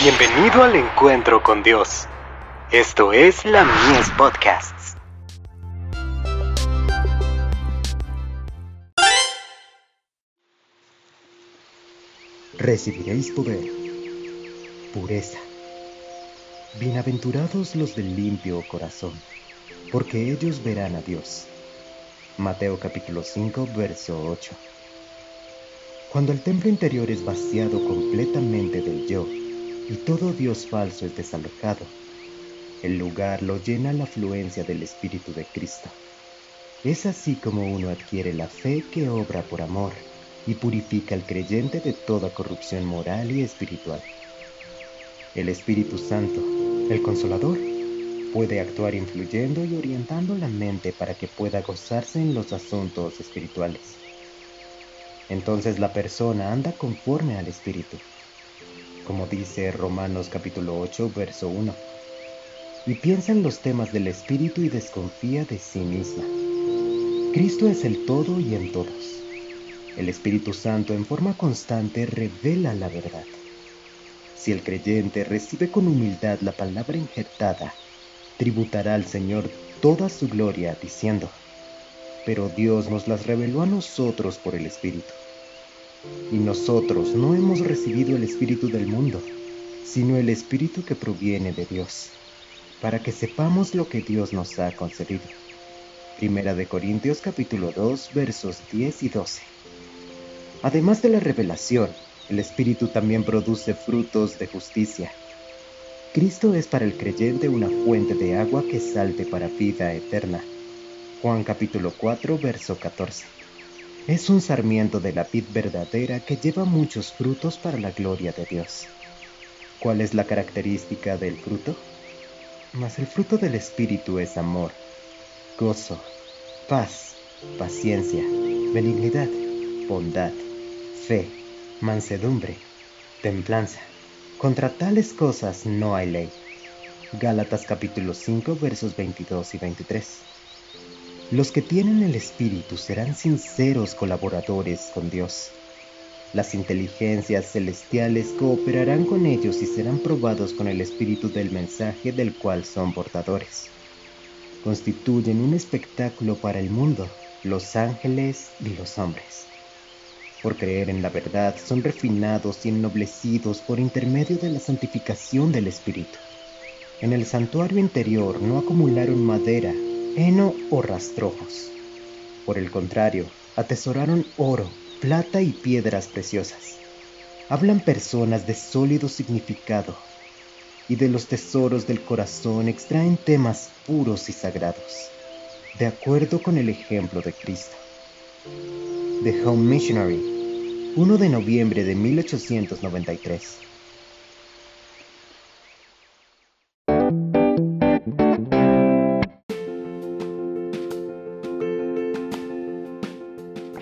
Bienvenido al encuentro con Dios. Esto es la Mies Podcasts. Recibiréis poder, pureza. Bienaventurados los del limpio corazón, porque ellos verán a Dios. Mateo capítulo 5, verso 8. Cuando el templo interior es vaciado completamente del yo y todo Dios falso es desalojado, el lugar lo llena la afluencia del Espíritu de Cristo. Es así como uno adquiere la fe que obra por amor y purifica al creyente de toda corrupción moral y espiritual. El Espíritu Santo, el Consolador, puede actuar influyendo y orientando la mente para que pueda gozarse en los asuntos espirituales. Entonces la persona anda conforme al Espíritu, como dice Romanos capítulo 8, verso 1, y piensa en los temas del Espíritu y desconfía de sí misma. Cristo es el todo y en todos. El Espíritu Santo en forma constante revela la verdad. Si el creyente recibe con humildad la palabra injertada, tributará al Señor toda su gloria diciendo, pero Dios nos las reveló a nosotros por el Espíritu. Y nosotros no hemos recibido el Espíritu del mundo, sino el Espíritu que proviene de Dios, para que sepamos lo que Dios nos ha concedido. Primera de Corintios capítulo 2 versos 10 y 12. Además de la revelación, el Espíritu también produce frutos de justicia. Cristo es para el creyente una fuente de agua que salte para vida eterna. Juan capítulo 4 verso 14. Es un sarmiento de la vid verdadera que lleva muchos frutos para la gloria de Dios. ¿Cuál es la característica del fruto? Mas el fruto del Espíritu es amor, gozo, paz, paciencia, benignidad, bondad, fe, mansedumbre, templanza. Contra tales cosas no hay ley. Gálatas capítulo 5 versos 22 y 23. Los que tienen el Espíritu serán sinceros colaboradores con Dios. Las inteligencias celestiales cooperarán con ellos y serán probados con el espíritu del mensaje del cual son portadores. Constituyen un espectáculo para el mundo, los ángeles y los hombres. Por creer en la verdad son refinados y ennoblecidos por intermedio de la santificación del Espíritu. En el santuario interior no acumularon madera, heno o rastrojos. Por el contrario, atesoraron oro, plata y piedras preciosas. Hablan personas de sólido significado y de los tesoros del corazón extraen temas puros y sagrados, de acuerdo con el ejemplo de Cristo. The Home Missionary, 1 de noviembre de 1893.